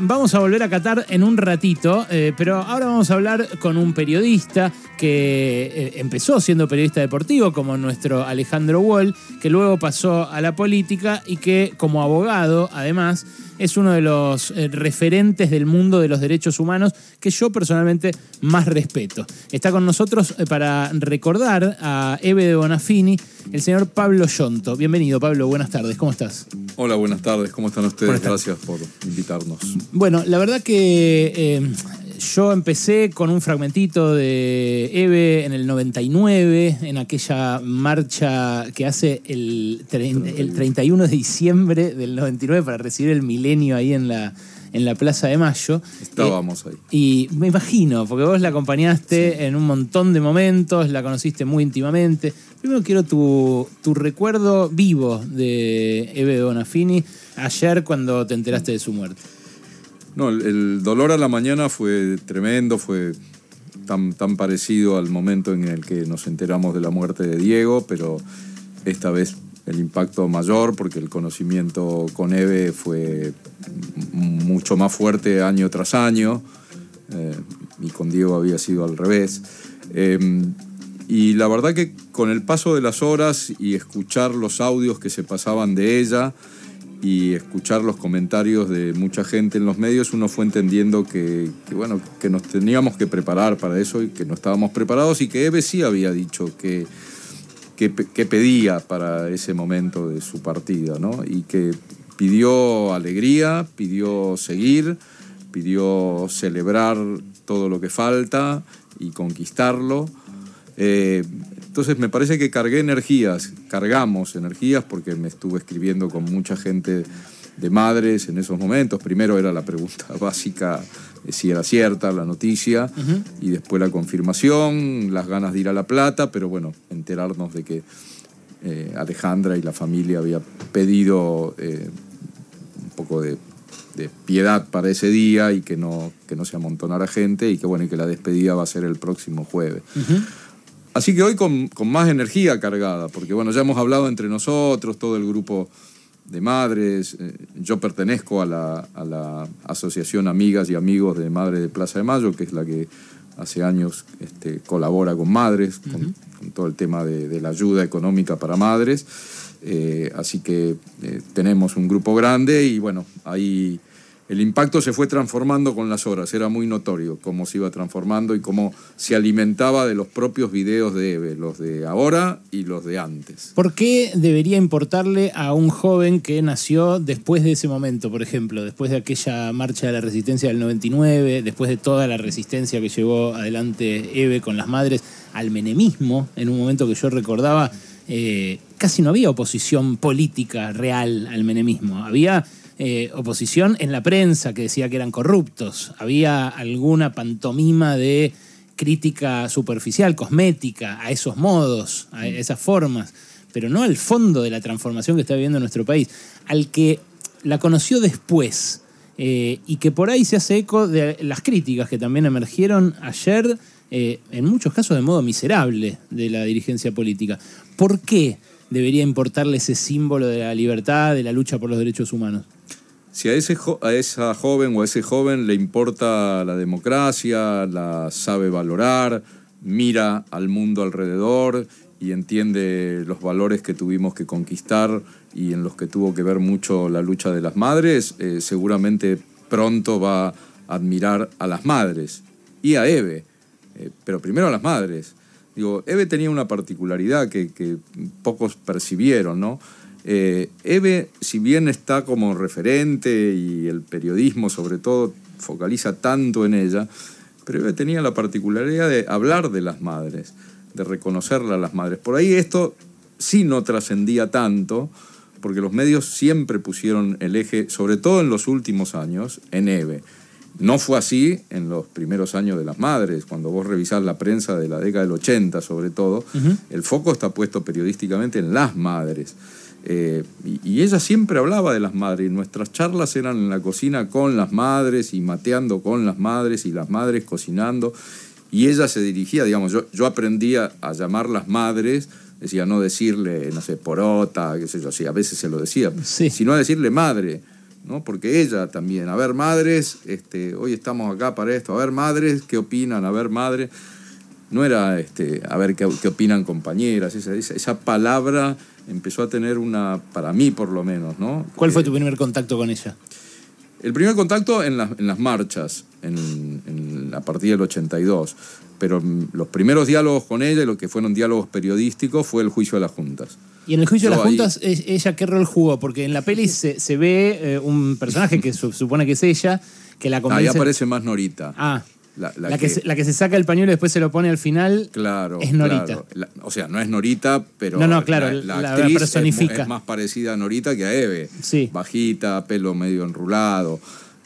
Vamos a volver a Qatar en un ratito, eh, pero ahora vamos a hablar con un periodista que eh, empezó siendo periodista deportivo, como nuestro Alejandro Wall, que luego pasó a la política y que como abogado, además, es uno de los eh, referentes del mundo de los derechos humanos que yo personalmente más respeto. Está con nosotros para recordar a Eve de Bonafini, el señor Pablo Yonto. Bienvenido, Pablo, buenas tardes, ¿cómo estás? Hola, buenas tardes, ¿cómo están ustedes? Gracias por invitarnos. Bueno, la verdad que eh, yo empecé con un fragmentito de Eve en el 99, en aquella marcha que hace el, el 31 de diciembre del 99 para recibir el milenio ahí en la, en la Plaza de Mayo. Estábamos ahí. Y me imagino, porque vos la acompañaste en un montón de momentos, la conociste muy íntimamente. Primero quiero tu, tu recuerdo vivo de Eve Bonafini ayer cuando te enteraste de su muerte. No, el, dolor a la mañana fue tremendo, fue tan, tan parecido al momento en el que nos enteramos de la muerte de Diego, pero esta vez el impacto mayor porque el conocimiento con Eve fue mucho más fuerte año tras año eh, y con Diego había sido al revés. Em, y la verdad que con el paso de las horas y escuchar los audios que se pasaban de ella, y escuchar los comentarios de mucha gente en los medios, uno fue entendiendo que, bueno, que nos teníamos que preparar para eso y que no estábamos preparados y que Eve sí había dicho que, que, pedía para ese momento de su partida, ¿no? Y que pidió alegría, pidió seguir, pidió celebrar todo lo que falta y conquistarlo. Eh, entonces me parece que cargué energías, cargamos energías porque me estuve escribiendo con mucha gente de madres en esos momentos. Primero era la pregunta básica si era cierta la noticia y después la confirmación, las ganas de ir a La Plata, pero bueno, enterarnos de que eh, Alejandra y la familia había pedido eh, un poco de, piedad para ese día y que no, que no se amontonara gente y que bueno, y que la despedida va a ser el próximo jueves. Así que hoy con, más energía cargada, porque bueno, ya hemos hablado entre nosotros, todo el grupo de madres, eh, yo pertenezco a la, Asociación Amigas y Amigos de Madres de Plaza de Mayo, que es la que hace años este, colabora con madres, con, todo el tema de, la ayuda económica para madres. Eh, así que eh, tenemos un grupo grande y bueno, ahí el impacto se fue transformando con las horas, era muy notorio cómo se iba transformando y cómo se alimentaba de los propios videos de Eve, los de ahora y los de antes. ¿Por qué debería importarle a un joven que nació después de ese momento, por ejemplo, después de aquella marcha de la resistencia del 99, después de toda la resistencia que llevó adelante Eve con las madres al menemismo, en un momento que yo recordaba, eh, casi no había oposición política real al menemismo, había eh, oposición en la prensa que decía que eran corruptos. Había alguna pantomima de crítica superficial, cosmética, a esos modos, a esas formas, pero no al fondo de la transformación que está viviendo nuestro país, al que la conoció después eh, y que por ahí se hace eco de las críticas que también emergieron ayer, eh, en muchos casos de modo miserable, de la dirigencia política. ¿Por qué debería importarle ese símbolo de la libertad, de la lucha por los derechos humanos? Si a, esa joven o a ese joven le importa la democracia, la sabe valorar, mira al mundo alrededor y entiende los valores que tuvimos que conquistar y en los que tuvo que ver mucho la lucha de las madres, eh, seguramente pronto va a admirar a las madres y a Eve, eh, pero primero a las madres. Digo, Eve tenía una particularidad que, que pocos percibieron, ¿no? Eh, Eve, si bien está como referente y el periodismo sobre todo focaliza tanto en ella, pero Eve tenía la particularidad de hablar de las madres, de reconocerla a las madres. Por ahí esto sí no trascendía tanto, porque los medios siempre pusieron el eje, sobre todo en los últimos años, en Eve. No fue así en los primeros años de las madres, cuando vos revisás la prensa de la década del 80 sobre todo, el foco está puesto periodísticamente en las madres. Eh, y, ella siempre hablaba de las madres. Nuestras charlas eran en la cocina con las madres y mateando con las madres y las madres cocinando. Y ella se dirigía, digamos, yo, yo aprendía a llamar las madres, decía, no decirle, no sé, porota, qué sé yo, sí, a veces se lo decía, sino a decirle madre. ¿no? Porque ella también, a ver, madres, este, hoy estamos acá para esto, a ver, madres, ¿qué opinan? A ver, madres. No era, este, a ver, ¿qué, qué opinan compañeras? Esa, palabra empezó a tener una, para mí por lo menos, ¿no? ¿Cuál fue tu primer contacto con ella? El primer contacto en, en las marchas, en, en, a partir del 82. Pero los primeros diálogos con ella, lo que fueron diálogos periodísticos, fue el juicio de las juntas. ¿Y en el juicio Yo de las ahí... juntas, ella qué rol jugó? Porque en la peli se, se ve eh, un personaje que supone que es ella, que la convence... Ahí aparece más Norita. Ah. La, la, la, que, que se, la, que, se, saca el pañuelo y después se lo pone al final claro, es Norita. Claro. O sea, no es Norita, pero no, no, claro, la, actriz personifica. Es, es, más parecida a Norita que a Eve. Sí. Bajita, pelo medio enrulado.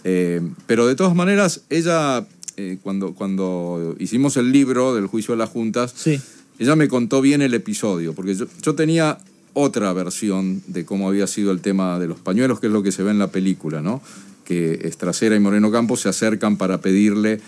Eh, pero de todas maneras, ella, eh, cuando, cuando hicimos el libro del juicio de las juntas, sí. ella me contó bien el episodio, porque yo, yo tenía otra versión de cómo había sido el tema de los pañuelos, que es lo que se ve en la película, ¿no? Que Estracera y Moreno Campos se acercan para pedirle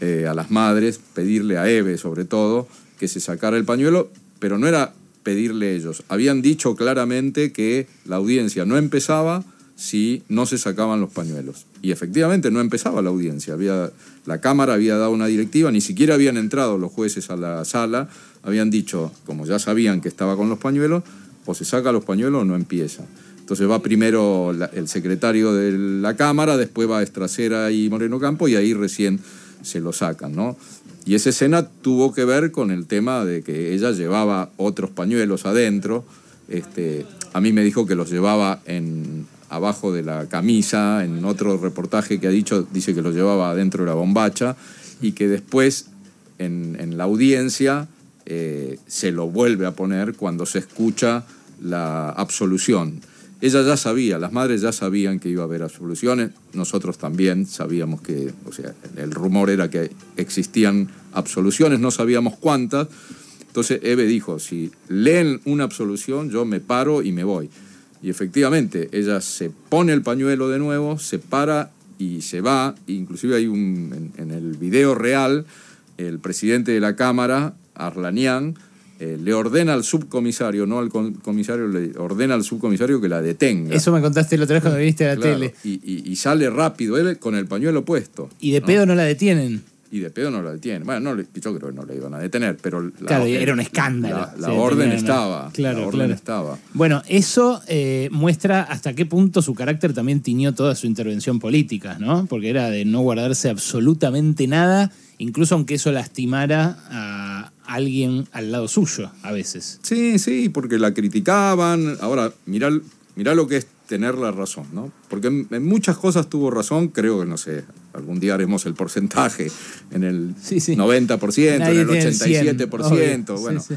eh, a las madres, pedirle a Eve sobre todo, que se sacara el pañuelo, pero no era pedirle ellos. Habían dicho claramente que la audiencia no empezaba si no se sacaban los pañuelos. Y efectivamente no empezaba la audiencia. Había, la Cámara había dado una directiva, ni siquiera habían entrado los jueces a la sala, habían dicho, como ya sabían que estaba con los pañuelos, o se saca los pañuelos o no empieza. Entonces va primero el secretario de la Cámara, después va Estracera y Moreno Campo y ahí recién se lo sacan, ¿no? Y esa escena tuvo que ver con el tema de que ella llevaba otros pañuelos adentro. Este, a mí me dijo que los llevaba en, abajo de la camisa, en otro reportaje que ha dicho, dice que los llevaba adentro de la bombacha y que después en, la audiencia eh, se lo vuelve a poner cuando se escucha la absolución. Ella ya sabía, las madres ya sabían que iba a haber absoluciones, nosotros también sabíamos que, o sea, el rumor era que existían absoluciones, no sabíamos cuántas. Entonces Eve dijo, si leen una absolución, yo me paro y me voy. Y efectivamente, ella se pone el pañuelo de nuevo, se para y se va. Inclusive hay un, en, en el video real, el presidente de la Cámara Arlanian, eh, le ordena al subcomisario, no al comisario, le ordena al subcomisario que la detenga. Eso me contaste el otro vez cuando viniste a la claro, tele. Y, y, y, sale rápido él con el pañuelo puesto. Y de ¿no? pedo no la detienen. Y de pedo no la detienen. Bueno, no, yo creo que no la iban a detener, pero... La, claro, era un escándalo. La, la orden estaba. Claro, la orden claro. estaba. Bueno, eso eh, muestra hasta qué punto su carácter también tiñó toda su intervención política, ¿no? Porque era de no guardarse absolutamente nada, incluso aunque eso lastimara a alguien al lado suyo a veces. Sí, sí, porque la criticaban. Ahora, mirá, mirá lo que es tener la razón, ¿no? Porque en, muchas cosas tuvo razón, creo que, no sé, algún día haremos el porcentaje, en el sí, sí. 90%, Nadie en el 87%, 100, bueno. Sí,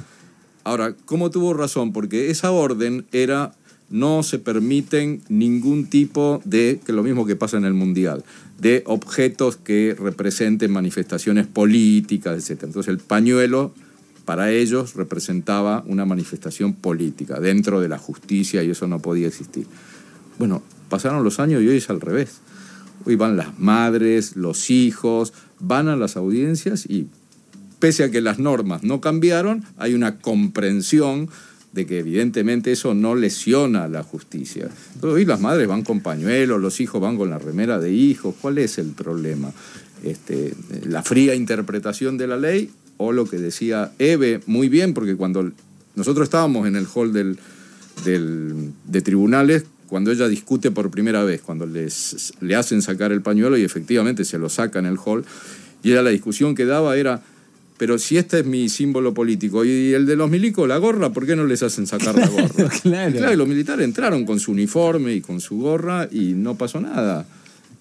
Ahora, ¿cómo tuvo razón? Porque esa orden era no se permiten ningún tipo de, que es lo mismo que pasa en el Mundial, de objetos que representen manifestaciones políticas, etc. Entonces el pañuelo para ellos representaba una manifestación política dentro de la justicia y eso no podía existir. Bueno, pasaron los años y hoy es al revés. Hoy van las madres, los hijos, van a las audiencias y pese a que las normas no cambiaron, hay una comprensión de que evidentemente eso no lesiona la justicia. Hoy las madres van con pañuelos, los hijos van con la remera de hijos. ¿Cuál es el problema? Este, la fría interpretación de la ley o lo que decía Eve muy bien, porque cuando nosotros estábamos en el hall del, de tribunales, cuando ella discute por primera vez, cuando les, le hacen sacar el pañuelo y efectivamente se lo saca en el hall, y la discusión que daba era pero si este es mi símbolo político y el de los milicos, la gorra, ¿por qué no les hacen sacar la gorra? claro. Y claro, los militares entraron con su uniforme y con su gorra y no pasó nada.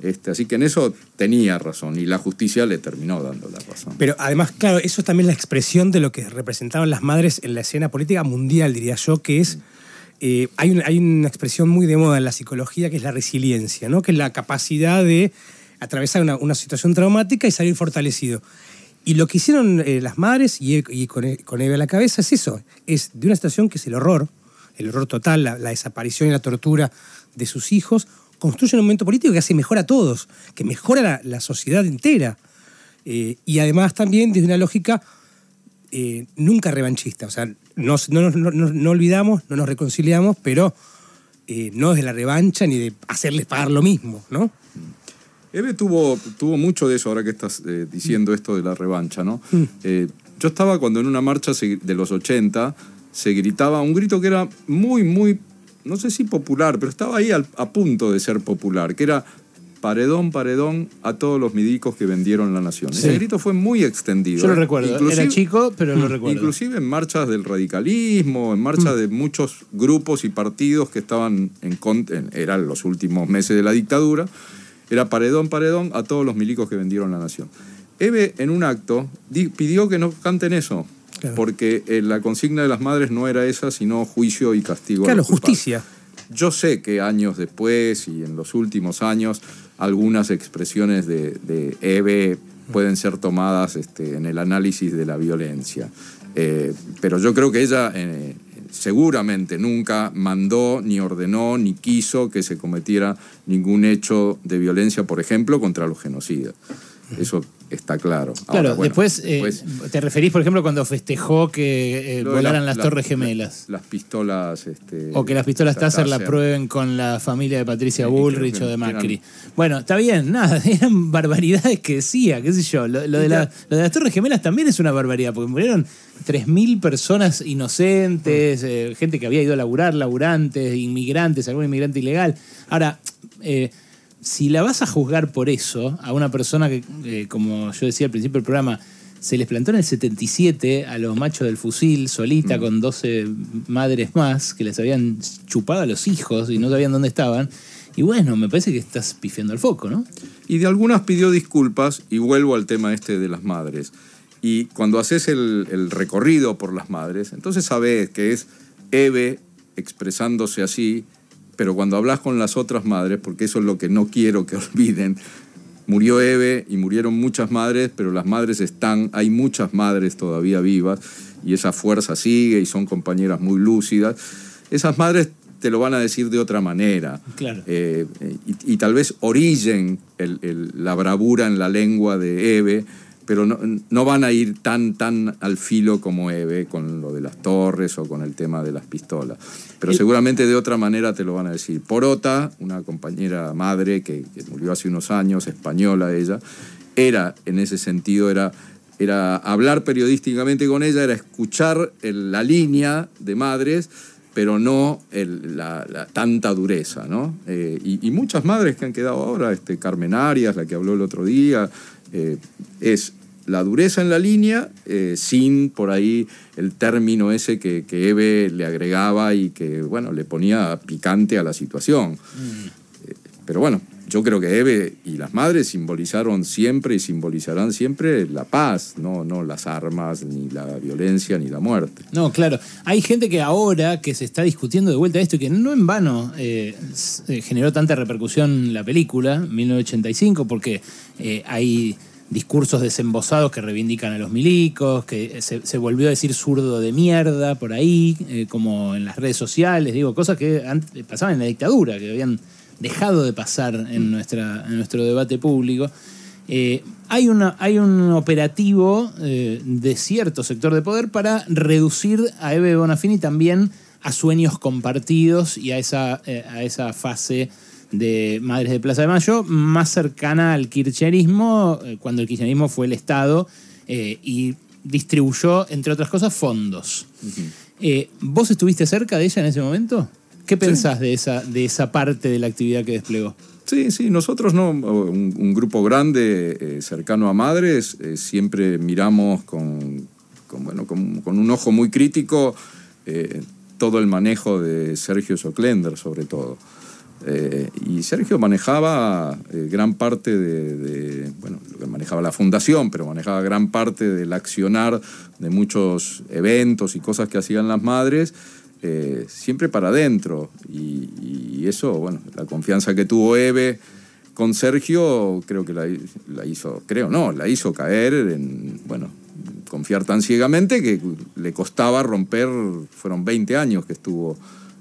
Este, así que en eso tenía razón y la justicia le terminó dando la razón. Pero además, claro, eso es también la expresión de lo que representaban las madres en la escena política mundial, diría yo, que es... Eh, hay, un, hay, una expresión muy de moda en la psicología que es la resiliencia, ¿no? que es la capacidad de atravesar una, una situación traumática y salir fortalecido. Y lo que hicieron eh, las madres, y, con, con, Eve a la cabeza, es eso, es de una situación que es el horror, el horror total, la, desaparición y la tortura de sus hijos, construyen un momento político que hace mejor a todos, que mejora la, la sociedad entera. Eh, y además también desde una lógica eh, nunca revanchista, o sea, nos, no, no, no, no, olvidamos, no nos reconciliamos, pero no desde la revancha ni de hacerles pagar lo mismo, ¿no? Eve tuvo, tuvo mucho de eso, ahora que estás eh, diciendo esto de la revancha, ¿no? Mm. Eh, yo estaba cuando en una marcha de los 80 se gritaba un grito que era muy, muy, no sé si popular, pero estaba ahí al- a punto de ser popular, que era paredón, paredón a todos los midicos que vendieron la nación. Sí. Ese grito fue muy extendido. Yo lo recuerdo. Inclusive- Era chico, pero lo recuerdo. Inclusive en marchas del radicalismo, en marchas de muchos grupos y partidos que estaban en contra, eran los últimos meses de la dictadura, era paredón, paredón a todos los milicos que vendieron la nación. Eve en un acto di- pidió que no canten eso, Claro. porque eh, la consigna de las madres no era esa, sino juicio y castigo. a Claro, los culpables. justicia. Yo sé que años después y en los últimos años algunas expresiones de, de Eve pueden ser tomadas este, en el análisis de la violencia. Eh, pero yo creo que ella eh, seguramente nunca mandó, ni ordenó, ni quiso que se cometiera ningún hecho de violencia, por ejemplo, contra los genocidas. Eso está claro. Claro, Ahora, bueno, después, eh, después- te referís, por ejemplo, cuando festejó que eh, volaran la- las la- Torres la- Gemelas. Las, pistolas. Este, O que las pistolas Taser la prueben con la familia de Patricia Sí, Bullrich o de Macri. eran- Bueno, está bien, nada, eran barbaridades que decía, qué sé yo. Lo, lo de la- lo de las Torres Gemelas también es una barbaridad, porque murieron 3.000 personas inocentes, eh, gente que había ido a laburar, laburantes, inmigrantes, algún inmigrante ilegal. Ahora, eh, si la vas a juzgar por eso a una persona que, eh, como yo decía al principio del programa, se les plantó en el 77 a los machos del fusil, solita, con 12 madres más, que les habían chupado a los hijos y no sabían dónde estaban. Y bueno, me parece que estás pifiando al foco, ¿no? Y de algunas pidió disculpas y vuelvo al tema este de las madres. Y cuando haces el, el recorrido por las madres, entonces sabes que es Eve expresándose así, pero cuando hablas con las otras madres, porque eso es lo que no quiero que olviden, murió Eve y murieron muchas madres, pero las madres están, hay muchas madres todavía vivas y esa fuerza sigue y son compañeras muy lúcidas. Esas madres te lo van a decir de otra manera. Claro. Eh, y, y tal vez orillen el- el- la bravura en la lengua de Eve, pero no, no van a ir tan, tan al filo como Eve con lo de las torres o con el tema de las pistolas. Pero El- seguramente de otra manera te lo van a decir. Porota, una compañera madre que, que murió hace unos años, española ella, era, en ese sentido, era, era hablar periodísticamente con ella, era escuchar el- la línea de madres pero no el- la, la tanta dureza, ¿no? Eh, y, y muchas madres que han quedado ahora, este, Carmen Arias, la que habló el otro día, eh, es la dureza en la línea eh, sin por ahí el término ese que, que Eve le agregaba y que, bueno, le ponía picante a la situación. Eh, pero bueno, yo creo que Eve y las madres simbolizaron siempre y simbolizarán siempre la paz, no, no las armas, ni la violencia, ni la muerte. No, claro. Hay gente que ahora que se está discutiendo de vuelta esto y que no en vano eh, eh, generó tanta repercusión la película, 1985, porque eh, hay discursos desembosados que reivindican a los milicos, que se, se volvió a decir zurdo de mierda por ahí, como en las redes sociales, digo, cosas que antes pasaban en la dictadura, que habían dejado de pasar en, nuestra, en nuestro debate público. Eh, hay, una, hay un operativo eh, de cierto sector de poder para reducir a Eve Bonafini también a sueños compartidos y a esa, eh, a esa fase de Madres de Plaza de Mayo más cercana al kirchnerismo, cuando el kirchnerismo fue el Estado y distribuyó, entre otras cosas, fondos. ¿Vos estuviste cerca de ella en ese momento? ¿Qué pensás de, esa, de esa parte de la actividad que desplegó? Sí, sí, nosotros no, un, un grupo grande eh, cercano a madres, eh, siempre miramos con, con, bueno, con, con un ojo muy crítico eh, todo el manejo de Sergio Soclender, sobre todo. Eh, y Sergio manejaba gran parte de, de, bueno, lo que manejaba la fundación, pero manejaba gran parte del accionar de muchos eventos y cosas que hacían las madres, eh, siempre para adentro. Y, y eso, bueno, la confianza que tuvo Eve con Sergio, creo que la, la hizo, creo no, la hizo caer en, bueno, confiar tan ciegamente que le costaba romper, fueron 20 años que estuvo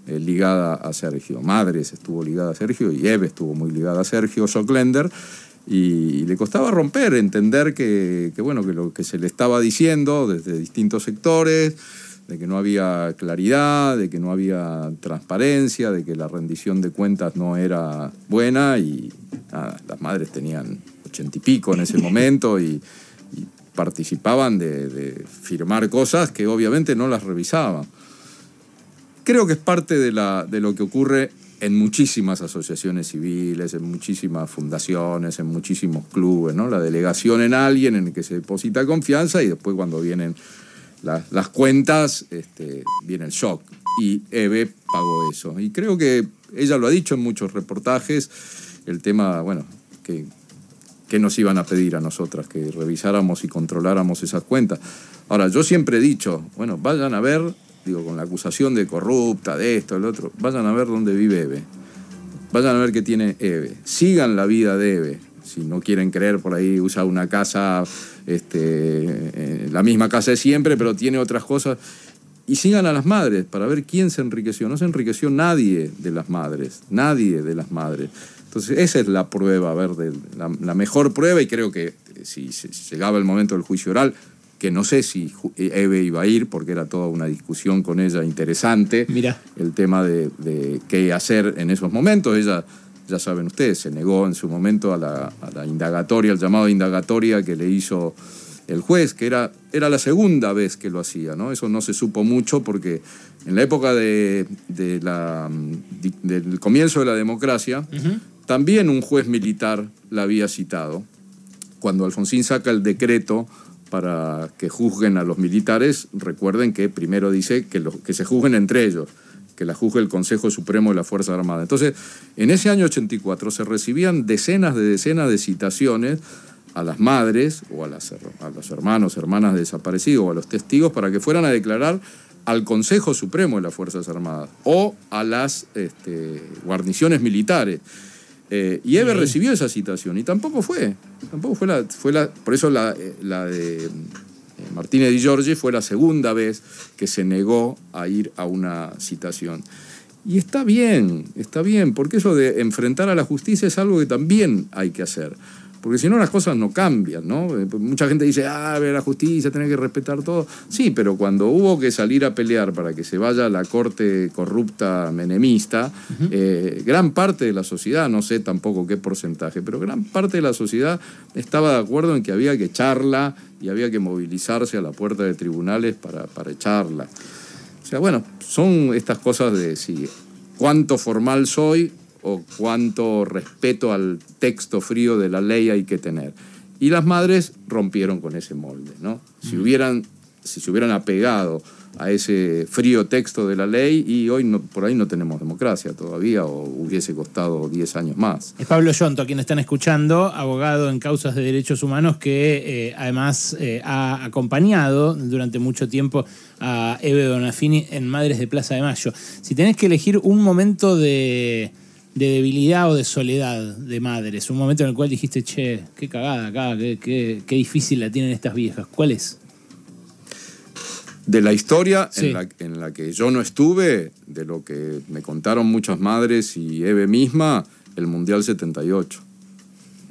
eh, ligada a Sergio. Madres estuvo ligada a Sergio y Eve estuvo muy ligada a Sergio Soclender. Y le costaba romper, entender que, que, bueno, que lo que se le estaba diciendo desde distintos sectores, de que no había claridad, de que no había transparencia, de que la rendición de cuentas no era buena y las madres tenían ochenta y pico en ese momento y, participaban de, firmar cosas que obviamente no las revisaban. Creo que es parte de, la, de lo que ocurre en muchísimas asociaciones civiles, en muchísimas fundaciones, en muchísimos clubes, ¿no? La delegación en alguien en el que se deposita confianza y después cuando vienen las, cuentas, este, viene el shock. Y Eve pagó eso. Y creo que ella lo ha dicho en muchos reportajes, el tema, bueno, que, que nos iban a pedir a nosotras, que revisáramos y controláramos esas cuentas. Ahora, yo siempre he dicho, bueno, vayan a ver digo, con la acusación de corrupta, de esto, del otro, vayan a ver dónde vive Eve. Vayan a ver qué tiene Eve. Sigan la vida de Eve. Si no quieren creer, por ahí usa una casa, este, eh, la misma casa de siempre, pero tiene otras cosas. Y sigan a las madres para ver quién se enriqueció. No se enriqueció nadie de las madres, nadie de las madres. Entonces, esa es la prueba, a ver, la, la mejor prueba, y creo que si llegaba el momento del juicio oral, que no sé si Eve iba a ir, porque era toda una discusión con ella interesante. Mira. El tema de, qué hacer en esos momentos. Ella, ya saben ustedes, se negó en su momento a la, indagatoria, al llamado indagatoria que le hizo el juez, que era, era la segunda vez que lo hacía, ¿no? Eso no se supo mucho porque en la época de, la, del comienzo de la democracia, también un juez militar la había citado. Cuando Alfonsín saca el decreto para que juzguen a los militares, recuerden que primero dice que, que se juzguen entre ellos, que la juzgue el Consejo Supremo de la Fuerza Armada. Entonces, en ese año 84 se recibían decenas de decenas de citaciones a las madres o a, las, a los hermanos, hermanas desaparecidos o a los testigos para que fueran a declarar al Consejo Supremo de las Fuerzas Armadas o a las este, guarniciones militares. Eh, y Eve recibió esa citación y tampoco fue. Tampoco fue la. Fue la por eso la, eh, de eh, Martínez Di Giorgi fue la segunda vez que se negó a ir a una citación. Y está bien, está bien, porque eso de enfrentar a la justicia es algo que también hay que hacer porque si no las cosas no cambian, ¿no? Eh, mucha gente dice, ah, la justicia, tiene que respetar todo. Sí, pero cuando hubo que salir a pelear para que se vaya a la corte corrupta menemista, eh, gran parte de la sociedad, no sé tampoco qué porcentaje, pero gran parte de la sociedad estaba de acuerdo en que había que echarla y había que movilizarse a la puerta de tribunales para, para echarla. O sea, bueno, son estas cosas de si cuánto formal soy o cuánto respeto al texto frío de la ley hay que tener. Y las madres rompieron con ese molde, ¿no? Si, hubieran, si se hubieran apegado a ese frío texto de la ley y hoy no, por ahí no tenemos democracia todavía o hubiese costado 10 años más. Es Pablo Yonto, a quien están escuchando, abogado en causas de derechos humanos que eh, además eh, ha acompañado durante mucho tiempo a Eve Donafini en Madres de Plaza de Mayo. Si tenés que elegir un momento de de debilidad o de soledad de madres? Un momento en el cual dijiste, che, qué cagada acá, qué, difícil la tienen estas viejas. ¿Cuál es? De la historia en, la, que yo no estuve, de lo que me contaron muchas madres y Eve misma, el Mundial 78.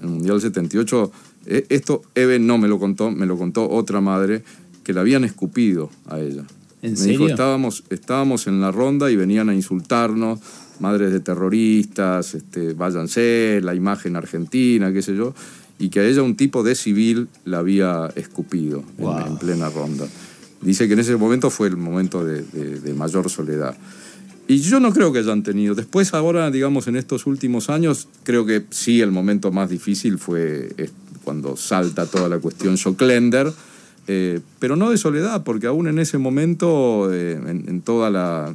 El Mundial 78, eh, esto Eve no me lo contó, me lo contó otra madre que la habían escupido a ella. ¿En me serio? dijo, estábamos, estábamos en la ronda y venían a insultarnos, madres de terroristas, este, váyanse, la imagen argentina, qué sé yo, y que a ella un tipo de civil la había escupido en, plena ronda. Dice que en ese momento fue el momento de, mayor soledad. Y yo no creo que hayan tenido. Después, ahora, digamos, en estos últimos años, creo que sí, el momento más difícil fue cuando salta toda la cuestión Schocklender, eh, pero no de soledad, porque aún en ese momento, eh, en, toda la,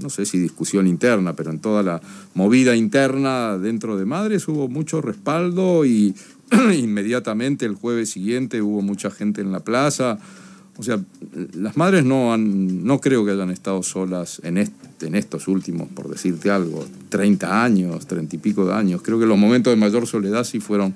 no sé si discusión interna, pero en toda la movida interna dentro de Madres hubo mucho respaldo y inmediatamente el jueves siguiente hubo mucha gente en la plaza. O sea, las madres no, han, no creo que hayan estado solas en, en estos últimos, por decirte algo, 30 años, 30 y pico de años. Creo que los momentos de mayor soledad sí fueron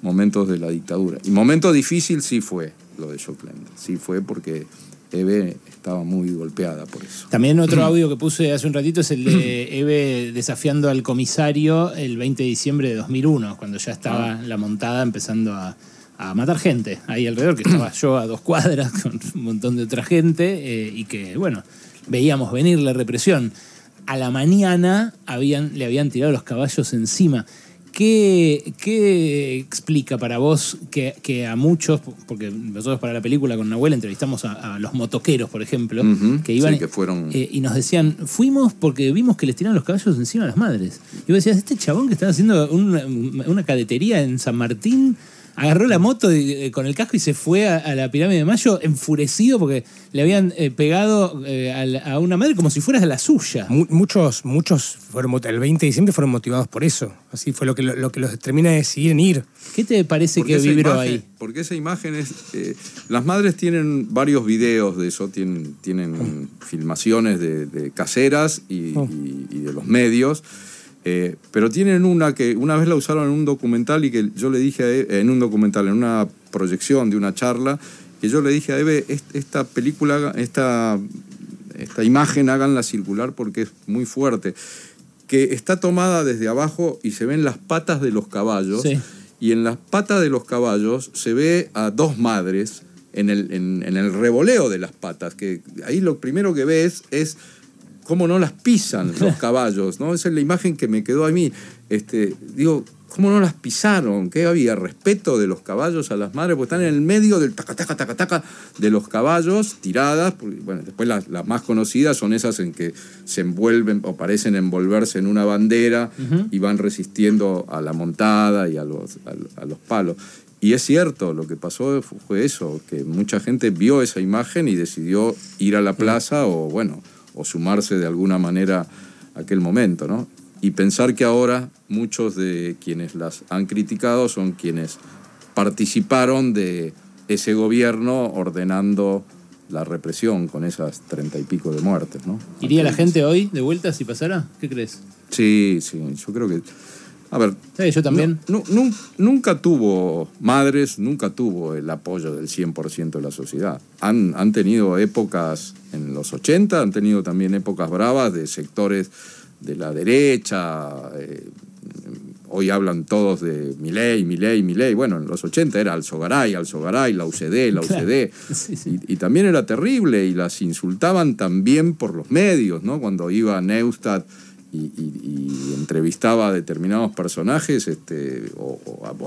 momentos de la dictadura. Y momento difícil sí fue lo de Shockland. Sí fue porque Eve estaba muy golpeada por eso. También otro audio que puse hace un ratito es el de Eve desafiando al comisario el 20 de diciembre de 2001, cuando ya estaba ah. la montada empezando a, a matar gente ahí alrededor, que estaba yo a dos cuadras con un montón de otra gente eh, y que, bueno, veíamos venir la represión. A la mañana habían, le habían tirado los caballos encima. ¿Qué, qué explica para vos que, que a muchos, porque nosotros para la película con Nahuel entrevistamos a, a los motoqueros, por ejemplo, que iban sí, que fueron- eh, y nos decían, fuimos porque vimos que les tiraban los caballos encima a las madres. Y vos decías, este chabón que estaba haciendo una, una cadetería en San Martín, agarró la moto y, eh, con el casco y se fue a, a la pirámide de Mayo enfurecido porque le habían eh, pegado eh, a, la- a una madre como si fuera la suya. Mu- muchos, muchos fueron, el 20 de diciembre fueron motivados por eso. Así fue lo que, lo, lo que los termina de decidir en ir. ¿Qué te parece Porque que vibró imagen- ahí? Porque esa imagen es... eh, las madres tienen varios videos de eso, tienen, tienen filmaciones de, de caseras y, Oh. y- y de los medios, eh, pero tienen una que una vez la usaron en un documental y que yo le dije a Eve, en un documental, en una proyección de una charla, que yo le dije a Eve, "Est- esta película, esta, esta imagen háganla circular porque es muy fuerte, que está tomada desde abajo y se ven las patas de los caballos Sí. y en las patas de los caballos se ve a dos madres en el, en, en el revoleo de las patas, que ahí lo primero que ves es cómo no las pisan los caballos, ¿no? Esa es la imagen que me quedó a mí. Este, digo, ¿cómo no las pisaron? ¿Qué había? ¿Respeto de los caballos a las madres? Porque están en el medio del taca, taca, taca, taca de los caballos, tiradas. porque, bueno, después las, las más conocidas son esas en que se envuelven o parecen envolverse en una bandera y van resistiendo a la montada y a los, a, a los palos. Y es cierto, lo que pasó fu- fue eso, que mucha gente vio esa imagen y decidió ir a la plaza o, bueno, o sumarse de alguna manera a aquel momento, ¿no? Y pensar que ahora muchos de quienes las han criticado son quienes participaron de ese gobierno ordenando la represión con esas treinta y pico de muertes, ¿no? ¿Iría la gente hoy de vuelta si pasara? ¿Qué crees? Sí, sí, yo creo que... A ver, también. nu- nu- nunca tuvo, madres, nunca tuvo el apoyo del 100% de la sociedad. Han, han tenido épocas en los 80, han tenido también épocas bravas de sectores de la derecha. eh, hoy hablan todos de Milei, Milei, Milei. Bueno, en los 80 era Alzogaray, Alzogaray, la UCD, la Claro. UCD. Sí, sí. Y, y también era terrible y las insultaban también por los medios, ¿no? Cuando iba a Neustadt y, y- y entrevistaba a determinados personajes, este, o,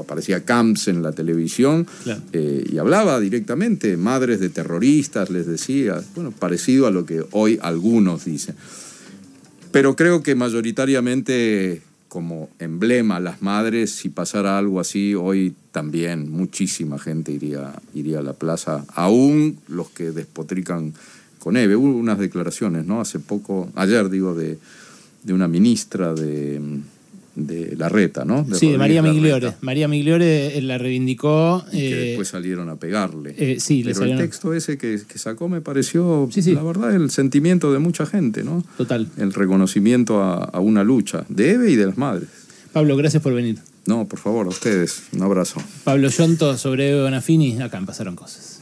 aparecía Camps en la televisión, Claro. eh, y hablaba directamente, madres de terroristas, les decía, bueno, parecido a lo que hoy algunos dicen. Pero creo que mayoritariamente como emblema las madres, si pasara algo así, hoy también muchísima gente iría, iría a la plaza, aún los que despotrican con Eve. Hubo unas declaraciones, ¿no? Hace poco, ayer digo, de, de una ministra de, de Larreta, ¿no? sí, de María Migliore. María Migliore eh, la reivindicó. y que eh, después salieron a pegarle. eh, sí, Pero el salieron- texto ese que, que sacó me pareció, Sí, sí. la verdad, el sentimiento de mucha gente, ¿no? Total. El reconocimiento a, a una lucha de Eve y de las madres. Pablo, gracias por venir. No, por favor, a ustedes, un abrazo. Pablo Yonto sobre Eve Bonafini, acá en Pasaron Cosas.